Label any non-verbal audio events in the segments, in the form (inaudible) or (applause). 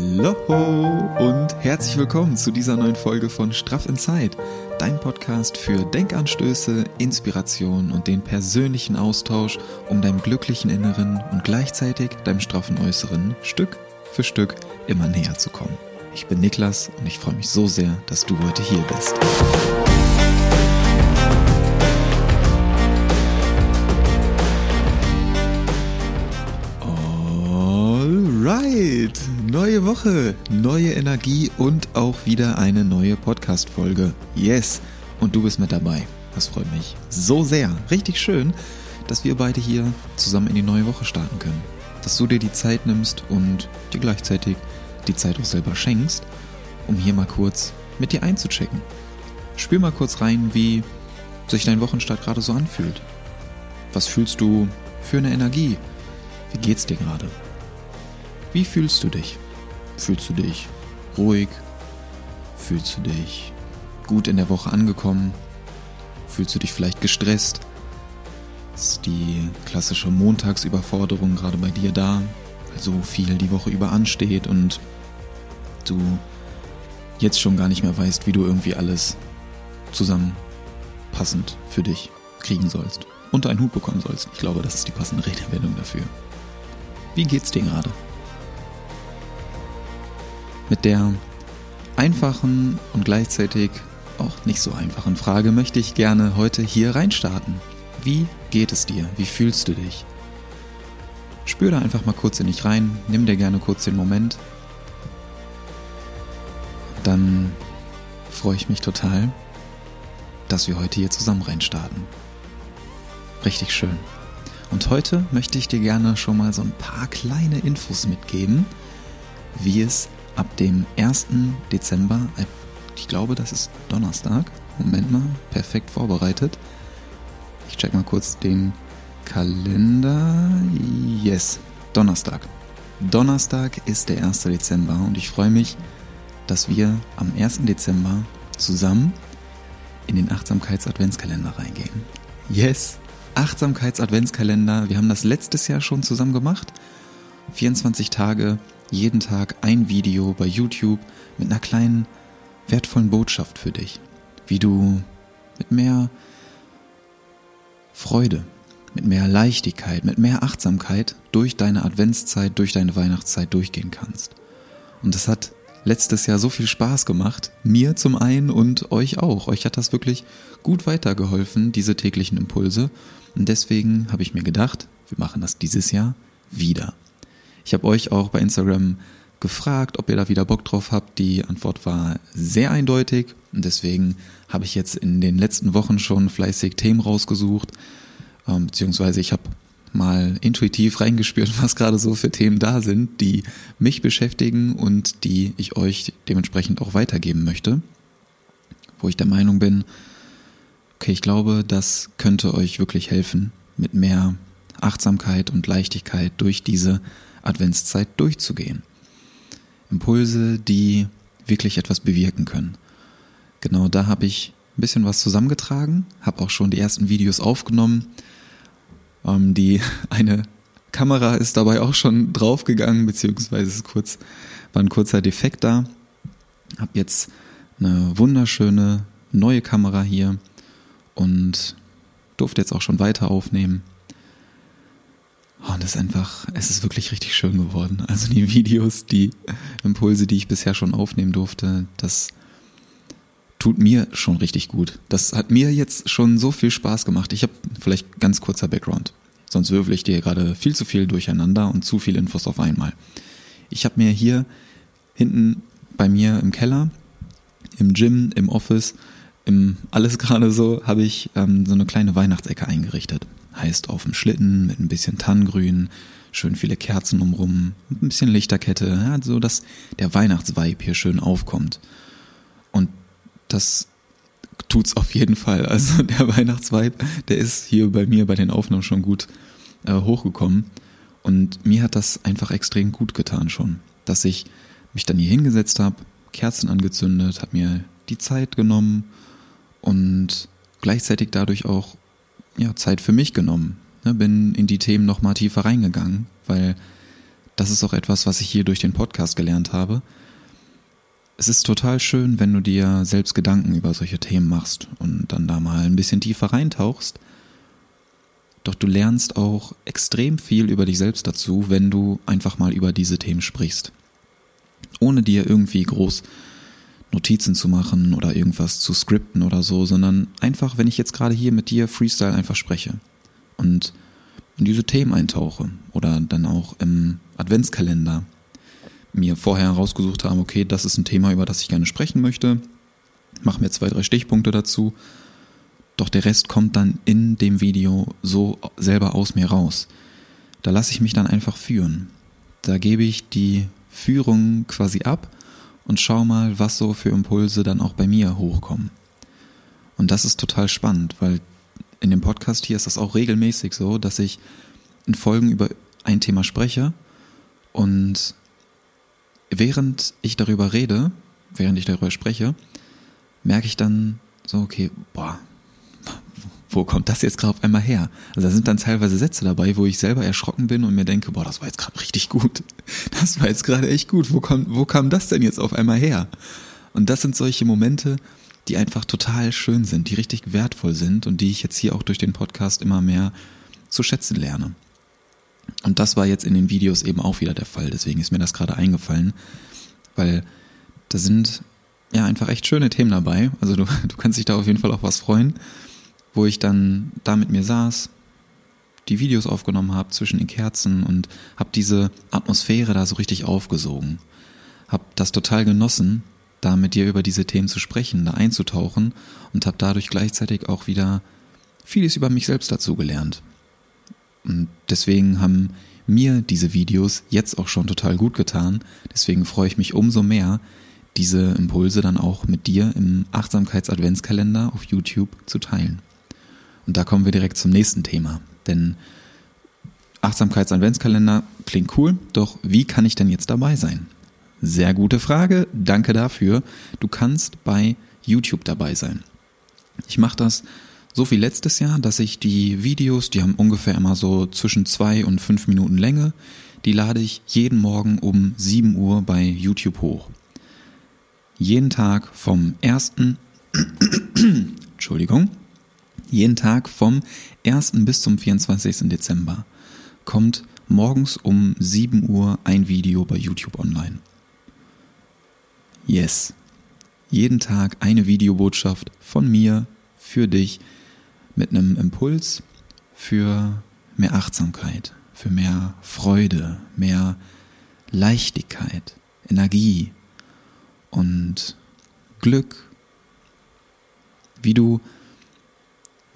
Hallo und herzlich willkommen zu dieser neuen Folge von Straff in Zeit, dein Podcast für Denkanstöße, Inspiration und den persönlichen Austausch, um deinem glücklichen Inneren und gleichzeitig deinem straffen Äußeren Stück für Stück immer näher zu kommen. Ich bin Niklas und ich freue mich so sehr, dass du heute hier bist. Neue Woche, neue Energie und auch wieder eine neue Podcast-Folge. Yes, und du bist mit dabei. Das freut mich so sehr. Richtig schön, dass wir beide hier zusammen in die neue Woche starten können. Dass du dir die Zeit nimmst und dir gleichzeitig die Zeit auch selber schenkst, um hier mal kurz mit dir einzuchecken. Spür mal kurz rein, wie sich dein Wochenstart gerade so anfühlt. Was fühlst du für eine Energie? Wie geht's dir gerade? Wie fühlst du dich? Fühlst du dich ruhig? Fühlst du dich gut in der Woche angekommen? Fühlst du dich vielleicht gestresst? Ist die klassische Montagsüberforderung gerade bei dir da? Weil so viel die Woche über ansteht und du jetzt schon gar nicht mehr weißt, wie du irgendwie alles zusammenpassend für dich kriegen sollst. Unter einen Hut bekommen sollst. Ich glaube, das ist die passende Redewendung dafür. Wie geht's dir gerade? Mit der einfachen und gleichzeitig auch nicht so einfachen Frage möchte ich gerne heute hier reinstarten. Wie geht es dir? Wie fühlst du dich? Spür da einfach mal kurz in dich rein, nimm dir gerne kurz den Moment. Dann freue ich mich total, dass wir heute hier zusammen reinstarten. Richtig schön. Und heute möchte ich dir gerne schon mal so ein paar kleine Infos mitgeben, wie es ab dem 1. Dezember, äh, ich glaube, das ist Donnerstag. Moment mal, perfekt vorbereitet. Ich check mal kurz den Kalender. Yes, Donnerstag. Donnerstag ist der 1. Dezember und ich freue mich, dass wir am 1. Dezember zusammen in den Achtsamkeits-Adventskalender reingehen. Yes, Achtsamkeits-Adventskalender. Wir haben das letztes Jahr schon zusammen gemacht. 24 Tage jeden Tag ein Video bei YouTube mit einer kleinen wertvollen Botschaft für dich, wie du mit mehr Freude, mit mehr Leichtigkeit, mit mehr Achtsamkeit durch deine Adventszeit, durch deine Weihnachtszeit durchgehen kannst. Und das hat letztes Jahr so viel Spaß gemacht, mir zum einen und euch auch. Euch hat das wirklich gut weitergeholfen, diese täglichen Impulse. Und deswegen habe ich mir gedacht, wir machen das dieses Jahr wieder. Ich habe euch auch bei Instagram gefragt, ob ihr da wieder Bock drauf habt. Die Antwort war sehr eindeutig. Und deswegen habe ich jetzt in den letzten Wochen schon fleißig Themen rausgesucht, ähm, beziehungsweise ich habe mal intuitiv reingespürt, (laughs) was gerade so für Themen da sind, die mich beschäftigen und die ich euch dementsprechend auch weitergeben möchte, wo ich der Meinung bin, okay, ich glaube, das könnte euch wirklich helfen, mit mehr Achtsamkeit und Leichtigkeit durch diese Adventszeit durchzugehen. Impulse, die wirklich etwas bewirken können. Genau da habe ich ein bisschen was zusammengetragen, habe auch schon die ersten Videos aufgenommen. Ähm, die (laughs) eine Kamera ist dabei auch schon draufgegangen, beziehungsweise ist kurz, war ein kurzer Defekt da. Habe jetzt eine wunderschöne neue Kamera hier und durfte jetzt auch schon weiter aufnehmen. Und es ist einfach, es ist wirklich richtig schön geworden. Also die Videos, die Impulse, die ich bisher schon aufnehmen durfte, das tut mir schon richtig gut. Das hat mir jetzt schon so viel Spaß gemacht. Ich habe vielleicht ganz kurzer Background. Sonst würfel ich dir gerade viel zu viel durcheinander und zu viele Infos auf einmal. Ich habe mir hier hinten bei mir im Keller, im Gym, im Office, im alles gerade so, habe ich ähm, so eine kleine Weihnachtsecke eingerichtet heißt auf dem Schlitten mit ein bisschen Tannengrün, schön viele Kerzen umrum, ein bisschen Lichterkette, ja, so dass der Weihnachtsvibe hier schön aufkommt. Und das tut's auf jeden Fall. Also (laughs) der Weihnachtsvibe, der ist hier bei mir bei den Aufnahmen schon gut äh, hochgekommen. Und mir hat das einfach extrem gut getan schon, dass ich mich dann hier hingesetzt habe, Kerzen angezündet, habe mir die Zeit genommen und gleichzeitig dadurch auch ja, Zeit für mich genommen. Ne, bin in die Themen noch mal tiefer reingegangen, weil das ist auch etwas, was ich hier durch den Podcast gelernt habe. Es ist total schön, wenn du dir selbst Gedanken über solche Themen machst und dann da mal ein bisschen tiefer reintauchst. Doch du lernst auch extrem viel über dich selbst dazu, wenn du einfach mal über diese Themen sprichst. Ohne dir irgendwie groß Notizen zu machen oder irgendwas zu skripten oder so, sondern einfach, wenn ich jetzt gerade hier mit dir Freestyle einfach spreche und in diese Themen eintauche oder dann auch im Adventskalender mir vorher herausgesucht habe, okay, das ist ein Thema, über das ich gerne sprechen möchte, mache mir zwei, drei Stichpunkte dazu, doch der Rest kommt dann in dem Video so selber aus mir raus. Da lasse ich mich dann einfach führen. Da gebe ich die Führung quasi ab und schau mal, was so für Impulse dann auch bei mir hochkommen. Und das ist total spannend, weil in dem Podcast hier ist das auch regelmäßig so, dass ich in Folgen über ein Thema spreche und während ich darüber rede, während ich darüber spreche, merke ich dann so, okay, boah, wo kommt das jetzt gerade auf einmal her? Also da sind dann teilweise Sätze dabei, wo ich selber erschrocken bin und mir denke, boah, das war jetzt gerade richtig gut. (laughs) Das war jetzt gerade echt gut. Wo, kommt, wo kam das denn jetzt auf einmal her? Und das sind solche Momente, die einfach total schön sind, die richtig wertvoll sind und die ich jetzt hier auch durch den Podcast immer mehr zu schätzen lerne. Und das war jetzt in den Videos eben auch wieder der Fall. Deswegen ist mir das gerade eingefallen, weil da sind ja einfach echt schöne Themen dabei. Also du, (laughs) du kannst dich da auf jeden Fall auch was freuen, wo ich dann da mit mir saß, die Videos aufgenommen habe zwischen den Kerzen und habe diese Atmosphäre da so richtig aufgesogen. Hab das total genossen, da mit dir über diese Themen zu sprechen, da einzutauchen und habe dadurch gleichzeitig auch wieder vieles über mich selbst dazu gelernt. Und deswegen haben mir diese Videos jetzt auch schon total gut getan. Deswegen freue ich mich umso mehr, diese Impulse dann auch mit dir im Achtsamkeits-Adventskalender auf YouTube zu teilen. Und da kommen wir direkt zum nächsten Thema. Denn Achtsamkeits-Adventskalender klingt cool, doch wie kann ich denn jetzt dabei sein? Sehr gute Frage, danke dafür. Du kannst bei YouTube dabei sein. Ich mache das so wie letztes Jahr, dass ich die Videos, die haben ungefähr immer so zwischen zwei und fünf Minuten Länge, die lade ich jeden Morgen um 7 Uhr bei YouTube hoch. Jeden Tag vom 1. (coughs) Entschuldigung. Jeden Tag vom 1. bis zum 24. Dezember kommt morgens um 7 Uhr ein Video bei YouTube online. Yes. Jeden Tag eine Videobotschaft von mir für dich mit einem Impuls für mehr Achtsamkeit, für mehr Freude, mehr Leichtigkeit, Energie und Glück, wie du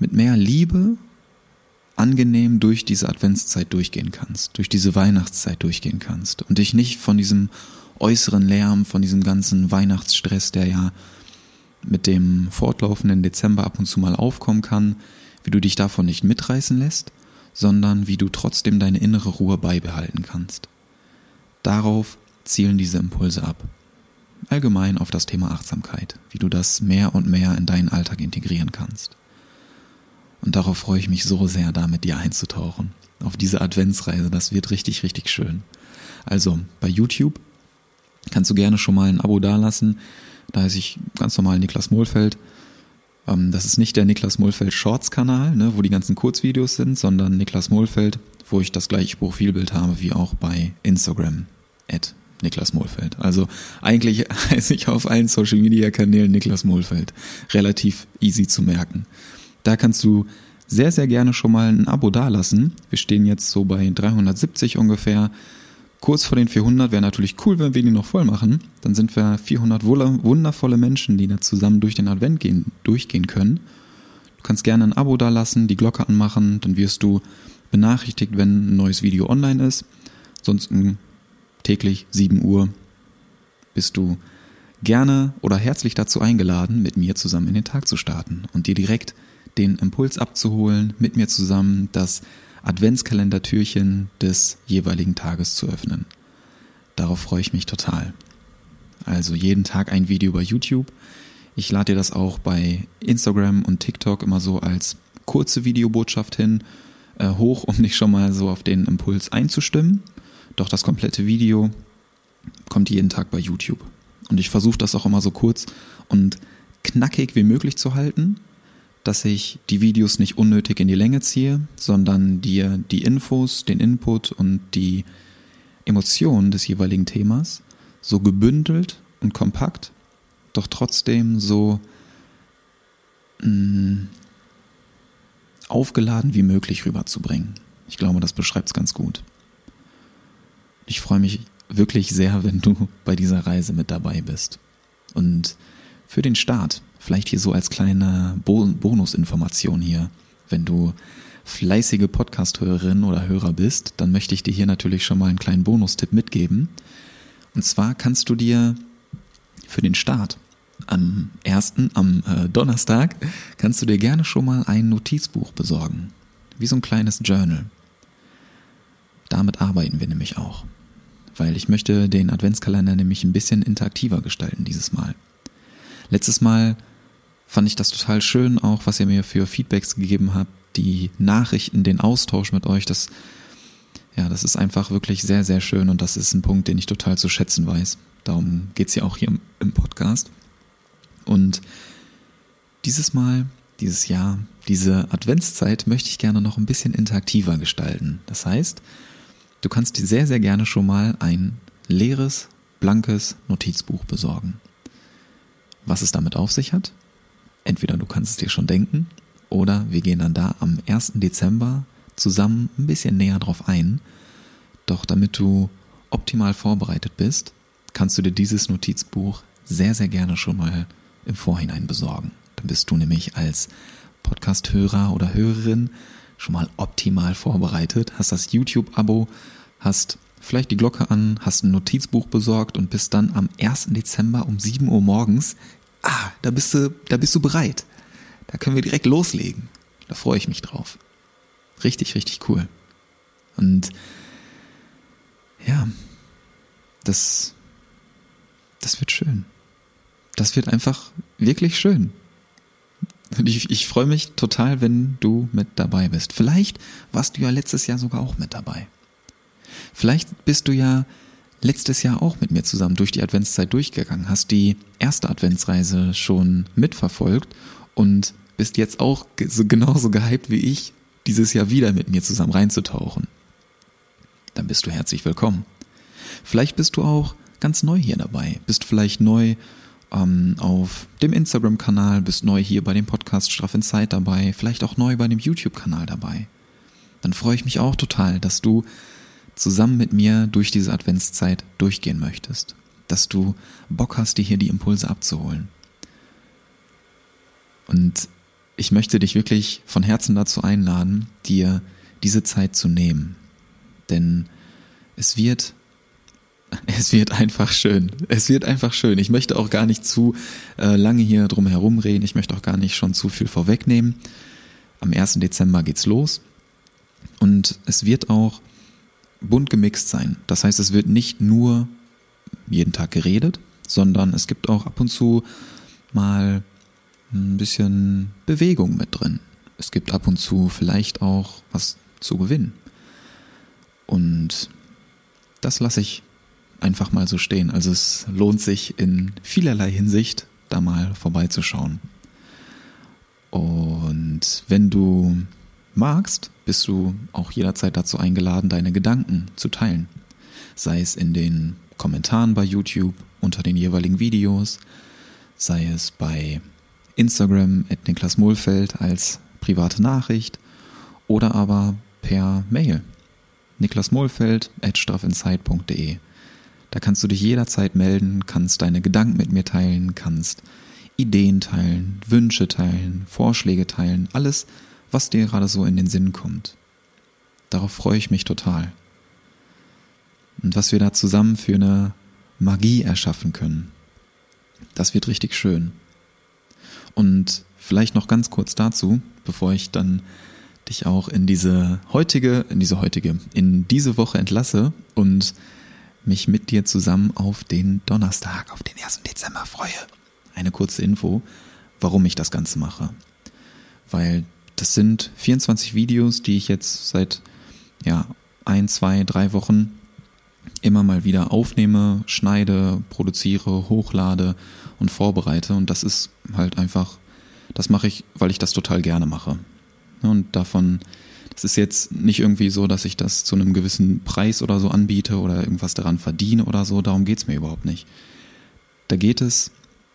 mit mehr Liebe angenehm durch diese Adventszeit durchgehen kannst, durch diese Weihnachtszeit durchgehen kannst und dich nicht von diesem äußeren Lärm, von diesem ganzen Weihnachtsstress, der ja mit dem fortlaufenden Dezember ab und zu mal aufkommen kann, wie du dich davon nicht mitreißen lässt, sondern wie du trotzdem deine innere Ruhe beibehalten kannst. Darauf zielen diese Impulse ab. Allgemein auf das Thema Achtsamkeit, wie du das mehr und mehr in deinen Alltag integrieren kannst. Und darauf freue ich mich so sehr, da mit dir einzutauchen. Auf diese Adventsreise, das wird richtig, richtig schön. Also bei YouTube kannst du gerne schon mal ein Abo dalassen. Da heiße ich ganz normal Niklas Mohlfeld. Ähm, das ist nicht der Niklas Mohlfeld Shorts Kanal, ne, wo die ganzen Kurzvideos sind, sondern Niklas Mohlfeld, wo ich das gleiche Profilbild habe wie auch bei Instagram. At Niklas Mohlfeld. Also eigentlich (laughs) heiße ich auf allen Social Media Kanälen Niklas Mohlfeld. Relativ easy zu merken. Da kannst du sehr, sehr gerne schon mal ein Abo dalassen. Wir stehen jetzt so bei 370 ungefähr. Kurz vor den 400 wäre natürlich cool, wenn wir die noch voll machen. Dann sind wir 400 wundervolle Menschen, die da zusammen durch den Advent gehen, durchgehen können. Du kannst gerne ein Abo dalassen, die Glocke anmachen, dann wirst du benachrichtigt, wenn ein neues Video online ist. Sonst täglich 7 Uhr bist du gerne oder herzlich dazu eingeladen, mit mir zusammen in den Tag zu starten und dir direkt den Impuls abzuholen, mit mir zusammen das Adventskalendertürchen des jeweiligen Tages zu öffnen. Darauf freue ich mich total. Also jeden Tag ein Video bei YouTube. Ich lade dir das auch bei Instagram und TikTok immer so als kurze Videobotschaft hin äh, hoch, um dich schon mal so auf den Impuls einzustimmen. Doch das komplette Video kommt jeden Tag bei YouTube. Und ich versuche das auch immer so kurz und knackig wie möglich zu halten, dass ich die Videos nicht unnötig in die Länge ziehe, sondern dir die Infos, den Input und die Emotionen des jeweiligen Themas so gebündelt und kompakt, doch trotzdem so mh, mm, aufgeladen wie möglich rüberzubringen. Ich glaube, das beschreibt es ganz gut. Ich freue mich wirklich sehr, (laughs) wenn du bei dieser Reise mit dabei bist. Und für den Start, vielleicht hier so als kleine Bo Bonusinformation hier, wenn du fleißige Podcast-Hörerin oder Hörer bist, dann möchte ich dir hier natürlich schon mal einen kleinen Bonustipp mitgeben. Und zwar kannst du dir für den Start am ersten, am äh, Donnerstag, kannst du dir gerne schon mal ein Notizbuch besorgen. Wie so ein kleines Journal. Damit arbeiten wir nämlich auch weil ich möchte den Adventskalender nämlich ein bisschen interaktiver gestalten dieses Mal. Letztes Mal fand ich das total schön, auch was ihr mir für Feedbacks gegeben habt, die Nachrichten, den Austausch mit euch, das, ja, das ist einfach wirklich sehr, sehr schön und das ist ein Punkt, den ich total zu schätzen weiß. Darum geht's ja auch hier im, im Podcast. Und dieses Mal, dieses Jahr, diese Adventszeit möchte ich gerne noch ein bisschen interaktiver gestalten. Das heißt, Du kannst dir sehr, sehr gerne schon mal ein leeres, blankes Notizbuch besorgen. Was es damit auf sich hat? Entweder du kannst es dir schon denken oder wir gehen dann da am 1. Dezember zusammen ein bisschen näher drauf ein. Doch damit du optimal vorbereitet bist, kannst du dir dieses Notizbuch sehr, sehr gerne schon mal im Vorhinein besorgen. Dann bist du nämlich als Podcast-Hörer oder Hörerin schon mal optimal vorbereitet, hast das YouTube-Abo, hast vielleicht die Glocke an, hast ein Notizbuch besorgt und bist dann am 1. Dezember um 7 Uhr morgens, ah, da bist du, da bist du bereit. Da können wir direkt loslegen. Da freue ich mich drauf. Richtig, richtig cool. Und ja, das, das wird schön. Das wird einfach wirklich schön. Und ich, ich freue mich total, wenn du mit dabei bist. Vielleicht warst du ja letztes Jahr sogar auch mit dabei. Vielleicht bist du ja letztes Jahr auch mit mir zusammen durch die Adventszeit durchgegangen, hast die erste Adventsreise schon mitverfolgt und bist jetzt auch so genauso gehypt wie ich, dieses Jahr wieder mit mir zusammen reinzutauchen. Dann bist du herzlich willkommen. Vielleicht bist du auch ganz neu hier dabei, bist vielleicht neu ähm, auf dem Instagram-Kanal, bist neu hier bei dem Podcast Straff in Zeit dabei, vielleicht auch neu bei dem YouTube-Kanal dabei. Dann freue ich mich auch total, dass du zusammen mit mir durch diese Adventszeit durchgehen möchtest, dass du Bock hast, dir hier die Impulse abzuholen. Und ich möchte dich wirklich von Herzen dazu einladen, dir diese Zeit zu nehmen. Denn es wird (laughs) es wird einfach schön. Es wird einfach schön. Ich möchte auch gar nicht zu äh, lange hier drum herum reden. Ich möchte auch gar nicht schon zu viel vorwegnehmen. Am 1. Dezember geht's los. Und es wird auch bunt gemixt sein. Das heißt, es wird nicht nur jeden Tag geredet, sondern es gibt auch ab und zu mal ein bisschen Bewegung mit drin. Es gibt ab und zu vielleicht auch was zu gewinnen. Und das lasse ich einfach mal so stehen. Also es lohnt sich in vielerlei Hinsicht, da mal vorbeizuschauen. Und wenn du magst, bist du auch jederzeit dazu eingeladen, deine Gedanken zu teilen. Sei es in den Kommentaren bei YouTube unter den jeweiligen Videos, sei es bei Instagram at Niklas Mohlfeld als private Nachricht oder aber per Mail niklasmohlfeld at straffinsight.de. Da kannst du dich jederzeit melden, kannst deine Gedanken mit mir teilen, kannst Ideen teilen, Wünsche teilen, Vorschläge teilen, alles, was dir gerade so in den Sinn kommt. Darauf freue ich mich total. Und was wir da zusammen für eine Magie erschaffen können, das wird richtig schön. Und vielleicht noch ganz kurz dazu, bevor ich dann dich auch in diese heutige, in diese heutige, in diese Woche entlasse und mich mit dir zusammen auf den Donnerstag, auf den 1. Dezember freue. Eine kurze Info, warum ich das Ganze mache. Weil das sind 24 Videos, die ich jetzt seit ja, ein, zwei, drei Wochen immer mal wieder aufnehme, schneide, produziere, hochlade und vorbereite. Und das ist halt einfach, das mache ich, weil ich das total gerne mache. Und davon, das ist jetzt nicht irgendwie so, dass ich das zu einem gewissen Preis oder so anbiete oder irgendwas daran verdiene oder so. Darum geht es mir überhaupt nicht. Da geht es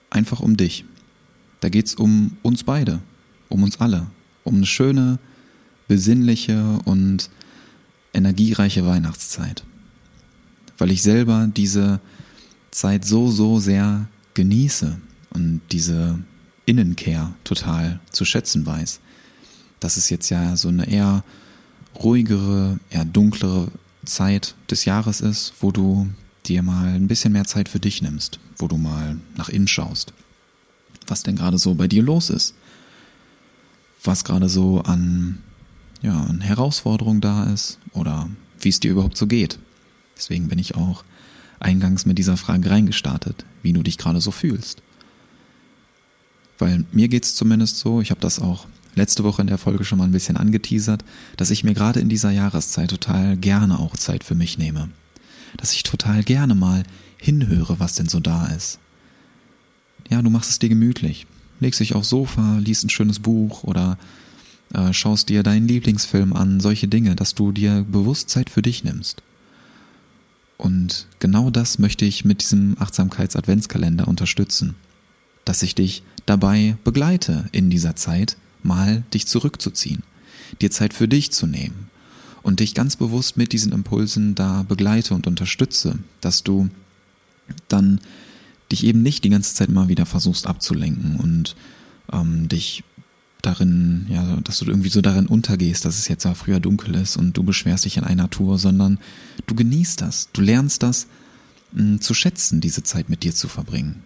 einfach um dich. Da geht es um uns beide, um uns alle, um eine schöne, besinnliche und energiereiche Weihnachtszeit. Weil ich selber diese Zeit so, so sehr genieße und diese Innenkehr total zu schätzen weiß. Dass es jetzt ja so eine eher ruhigere, eher dunklere Zeit des Jahres ist, wo du dir mal ein bisschen mehr Zeit für dich nimmst, wo du mal nach innen schaust, was denn gerade so bei dir los ist, was gerade so an, ja, an Herausforderungen da ist oder wie es dir überhaupt so geht. Deswegen bin ich auch eingangs mit dieser Frage reingestartet, wie du dich gerade so fühlst. Weil mir geht es zumindest so, ich habe das auch letzte Woche in der Folge schon mal ein bisschen angeteasert, dass ich mir gerade in dieser Jahreszeit total gerne auch Zeit für mich nehme. Dass ich total gerne mal hinhöre, was denn so da ist. Ja, du machst es dir gemütlich. Legst dich aufs Sofa, liest ein schönes Buch oder äh, schaust dir deinen Lieblingsfilm an, solche Dinge, dass du dir bewusst Zeit für dich nimmst. Und genau das möchte ich mit diesem Achtsamkeits-Adventskalender unterstützen. Dass ich dich dabei begleite in dieser Zeit, mal dich zurückzuziehen, dir Zeit für dich zu nehmen und dich ganz bewusst mit diesen Impulsen da begleite und unterstütze, dass du dann dich eben nicht die ganze Zeit mal wieder versuchst abzulenken und ähm, dich darin, ja, dass du irgendwie so darin untergehst, dass es jetzt ja früher dunkel ist und du beschwerst dich in einer Tour, sondern du genießt das, du lernst das mh, hm, zu schätzen, diese Zeit mit dir zu verbringen.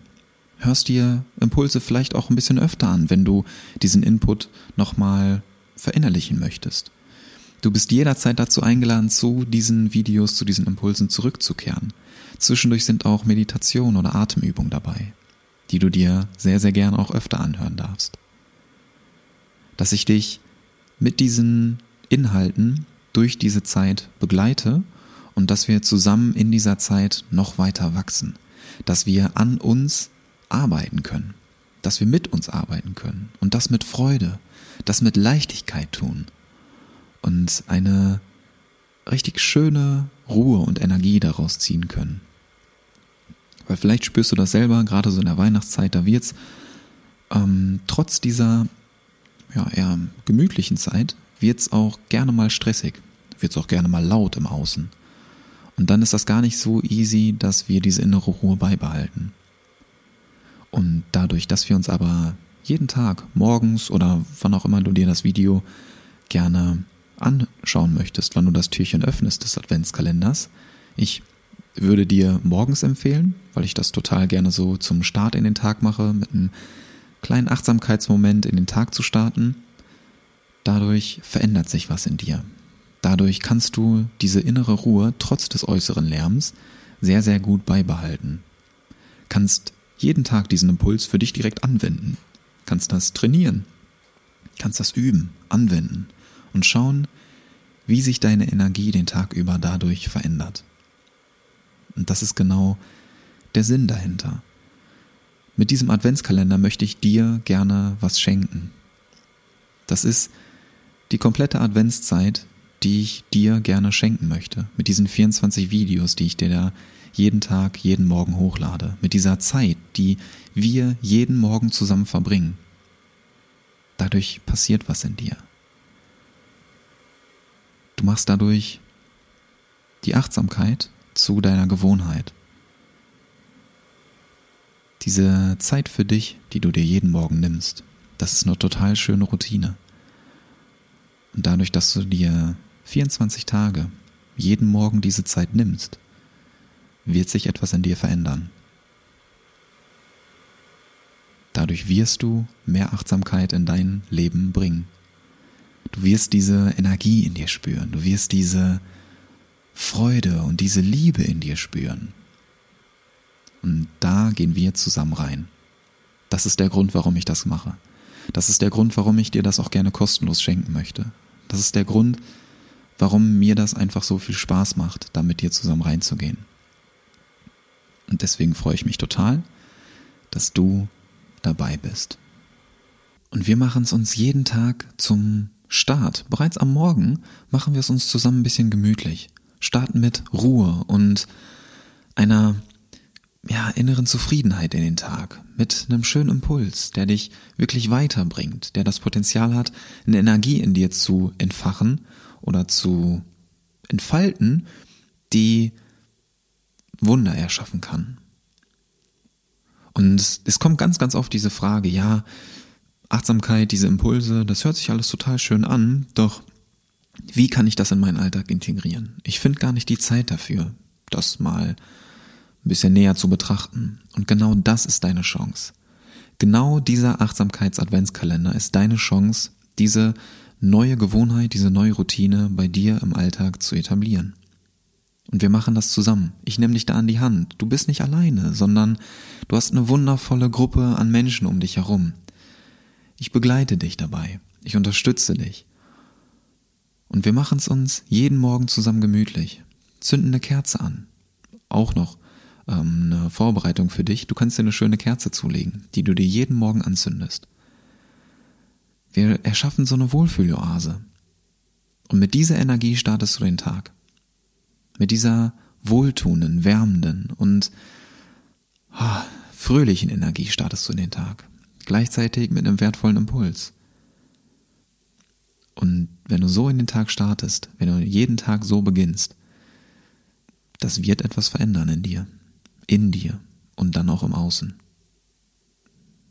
Hörst dir Impulse vielleicht auch ein bisschen öfter an, wenn du diesen Input nochmal verinnerlichen möchtest. Du bist jederzeit dazu eingeladen, zu diesen Videos, zu diesen Impulsen zurückzukehren. Zwischendurch sind auch Meditation oder Atemübungen dabei, die du dir sehr, sehr gern auch öfter anhören darfst. Dass ich dich mit diesen Inhalten durch diese Zeit begleite und dass wir zusammen in dieser Zeit noch weiter wachsen, dass wir an uns arbeiten können, dass wir mit uns arbeiten können. Und das mit Freude, das mit Leichtigkeit tun und eine richtig schöne Ruhe und Energie daraus ziehen können. Weil vielleicht spürst du das selber, gerade so in der Weihnachtszeit, da wird's ähm, trotz dieser ja, eher gemütlichen Zeit wird es auch gerne mal stressig, wird es auch gerne mal laut im Außen. Und dann ist das gar nicht so easy, dass wir diese innere Ruhe beibehalten. Und dadurch, dass wir uns aber jeden Tag, morgens oder wann auch immer du dir das Video gerne anschauen möchtest, wann du das Türchen öffnest des Adventskalenders, ich würde dir morgens empfehlen, weil ich das total gerne so zum Start in den Tag mache, mit einem kleinen Achtsamkeitsmoment in den Tag zu starten, dadurch verändert sich was in dir. Dadurch kannst du diese innere Ruhe trotz des äußeren Lärms sehr, sehr gut beibehalten. Kannst jeden Tag diesen Impuls für dich direkt anwenden. Kannst das trainieren. Kannst das üben, anwenden und schauen, wie sich deine Energie den Tag über dadurch verändert. Und das ist genau der Sinn dahinter. Mit diesem Adventskalender möchte ich dir gerne was schenken. Das ist die komplette Adventszeit, die ich dir gerne schenken möchte. Mit diesen 24 Videos, die ich dir da jeden Tag, jeden Morgen hochlade. Mit dieser Zeit, die wir jeden Morgen zusammen verbringen. Dadurch passiert was in dir. Du machst dadurch die Achtsamkeit zu deiner Gewohnheit. Diese Zeit für dich, die du dir jeden Morgen nimmst, das ist eine total schöne Routine. Und dadurch, dass du dir 24 Tage jeden Morgen diese Zeit nimmst, wird sich etwas in dir verändern. Dadurch wirst du mehr Achtsamkeit in dein Leben bringen. Du wirst diese Energie in dir spüren, du wirst diese Freude und diese Liebe in dir spüren. Und da gehen wir zusammen rein. Das ist der Grund, warum ich das mache. Das ist der Grund, warum ich dir das auch gerne kostenlos schenken möchte. Das ist der Grund, warum mir das einfach so viel Spaß macht, da mit dir zusammen reinzugehen. Und deswegen freue ich mich total, dass du dabei bist. Und wir machen es uns jeden Tag zum Start. Bereits am Morgen machen wir es uns zusammen ein bisschen gemütlich. Starten mit Ruhe und einer ja, inneren Zufriedenheit in den Tag, mit einem schönen Impuls, der dich wirklich weiterbringt, der das Potenzial hat, eine Energie in dir zu entfachen oder zu entfalten, die Wunder erschaffen kann. Und es kommt ganz, ganz oft diese Frage, ja, Achtsamkeit, diese Impulse, das hört sich alles total schön an, doch wie kann ich das in meinen Alltag integrieren? Ich finde gar nicht die Zeit dafür, das mal ein bisschen näher zu betrachten. Und genau das ist deine Chance. Genau dieser Achtsamkeits-Adventskalender ist deine Chance, diese neue Gewohnheit, diese neue Routine bei dir im Alltag zu etablieren. Und wir machen das zusammen. Ich nehme dich da an die Hand. Du bist nicht alleine, sondern du hast eine wundervolle Gruppe an Menschen um dich herum. Ich begleite dich dabei. Ich unterstütze dich. Und wir machen es uns jeden Morgen zusammen gemütlich. Zünden eine Kerze an. Auch noch ähm, eine Vorbereitung für dich. Du kannst dir eine schöne Kerze zulegen, die du dir jeden Morgen anzündest. Wir erschaffen so eine Wohlfühloase. Und mit dieser Energie startest du den Tag. Mit dieser wohltuenden, wärmenden und ah, fröhlichen Energie startest du den Tag. Gleichzeitig mit einem wertvollen Impuls. Und wenn du so in den Tag startest, wenn du jeden Tag so beginnst, das wird etwas verändern in dir in dir und dann auch im Außen.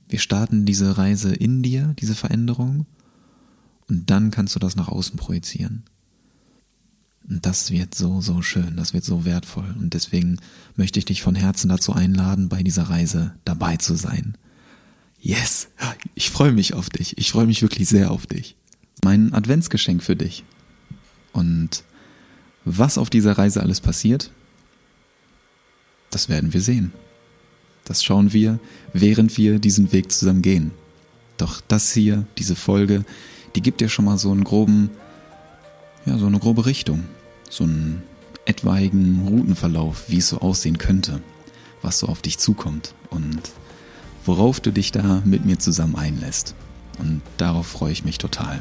Wir starten diese Reise in dir, diese Veränderung, und dann kannst du das nach außen projizieren. Und das wird so, so schön, das wird so wertvoll. Und deswegen möchte ich dich von Herzen dazu einladen, bei dieser Reise dabei zu sein. Yes, ich freue mich auf dich. Ich freue mich wirklich sehr auf dich. Mein Adventsgeschenk für dich. Und was auf dieser Reise alles passiert, das werden wir sehen. Das schauen wir, während wir diesen Weg zusammen gehen. Doch das hier, diese Folge, die gibt dir schon mal so einen groben, ja, so eine grobe Richtung. So einen etwaigen Routenverlauf, wie es so aussehen könnte, was so auf dich zukommt und worauf du dich da mit mir zusammen einlässt. Und darauf freue ich mich total.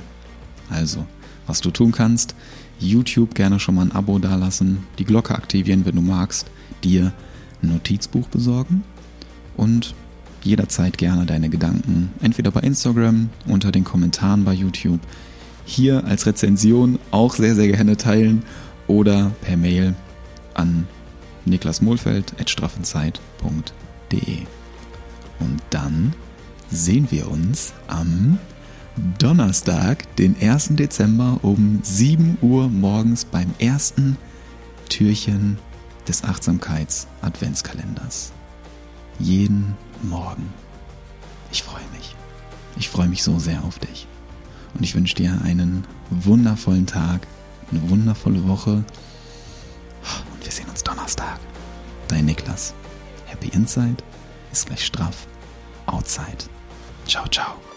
Also, was du tun kannst, YouTube gerne schon mal ein Abo dalassen, die Glocke aktivieren, wenn du magst, dir ein Notizbuch besorgen und jederzeit gerne deine Gedanken entweder bei Instagram, unter den Kommentaren bei YouTube, hier als Rezension auch sehr, sehr gerne teilen oder per Mail an niklasmohlfeld.straffenzeit.de. Und dann sehen wir uns am Donnerstag, den 1. Dezember um 7 Uhr morgens beim ersten Türchen des Achtsamkeits-Adventskalenders. Jeden Morgen. Ich freue mich. Ich freue mich so sehr auf dich. Und ich wünsche dir einen wundervollen Tag, eine wundervolle Woche. Und wir sehen uns Donnerstag. Dein Niklas. Happy Inside ist gleich straff. Outside. Ciao, ciao.